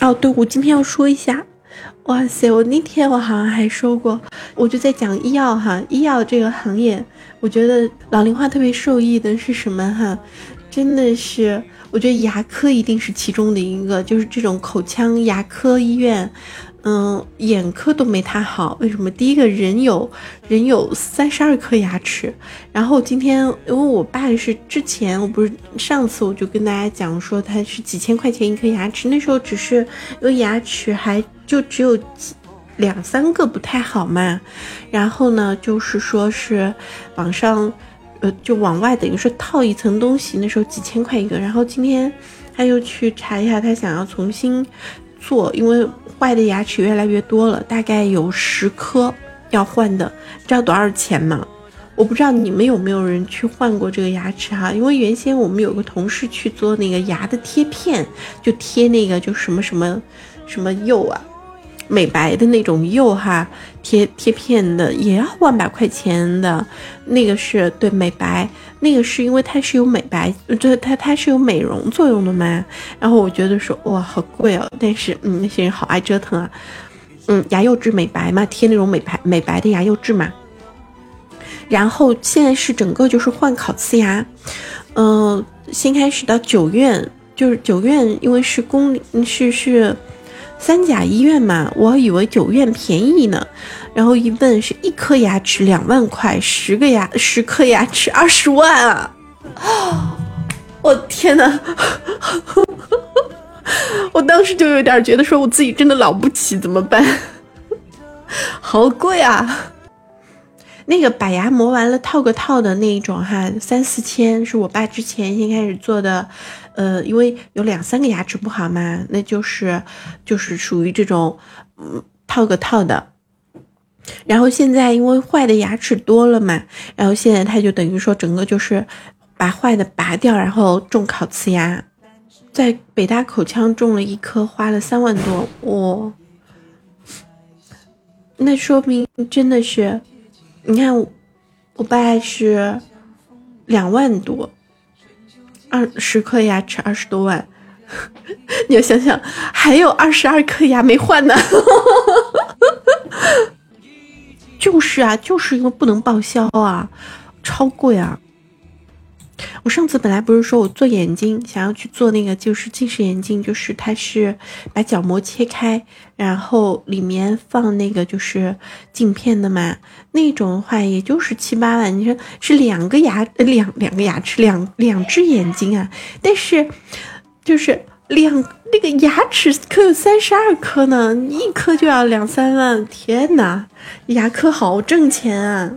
哦，对，我今天要说一下，哇塞，我那天我好像还说过，我就在讲医药哈，医药这个行业，我觉得老龄化特别受益的是什么哈？真的是，我觉得牙科一定是其中的一个，就是这种口腔牙科医院。嗯，眼科都没他好，为什么？第一个人有人有三十二颗牙齿，然后今天因为我爸是之前我不是上次我就跟大家讲说他是几千块钱一颗牙齿，那时候只是因为牙齿还就只有两三个不太好嘛，然后呢就是说是网上呃就往外等于说套一层东西，那时候几千块一个，然后今天他又去查一下，他想要重新做，因为。坏的牙齿越来越多了，大概有十颗要换的，知道多少钱吗？我不知道你们有没有人去换过这个牙齿哈，因为原先我们有个同事去做那个牙的贴片，就贴那个就什么什么什么釉啊。美白的那种釉哈，贴贴片的也要万把块钱的，那个是对美白，那个是因为它是有美白，这它它是有美容作用的嘛。然后我觉得说哇好贵哦，但是嗯那些人好爱折腾啊，嗯牙釉质美白嘛，贴那种美白美白的牙釉质嘛。然后现在是整个就是换烤瓷牙，嗯先开始到九院，就是九院因为是公是是。三甲医院嘛，我以为九院便宜呢，然后一问是一颗牙齿两万块，十个牙十颗牙齿二十万啊！我天哪！我当时就有点觉得说我自己真的老不起，怎么办？好贵啊！那个把牙磨完了套个套的那一种哈，三四千是我爸之前先开始做的。呃，因为有两三个牙齿不好嘛，那就是就是属于这种，嗯，套个套的。然后现在因为坏的牙齿多了嘛，然后现在他就等于说整个就是把坏的拔掉，然后种烤瓷牙，在北大口腔种了一颗，花了三万多，哇，那说明真的是，你看我爸是两万多。二十颗牙齿二十多万，你要想想，还有二十二颗牙没换呢。就是啊，就是因为不能报销啊，超贵啊。我上次本来不是说我做眼睛，想要去做那个就是近视眼镜，就是它是把角膜切开，然后里面放那个就是镜片的嘛，那种的话也就是七八万。你说是两个牙两两个牙齿两两只眼睛啊？但是就是两那个牙齿可有三十二颗呢，一颗就要两三万，天呐，牙科好挣钱啊！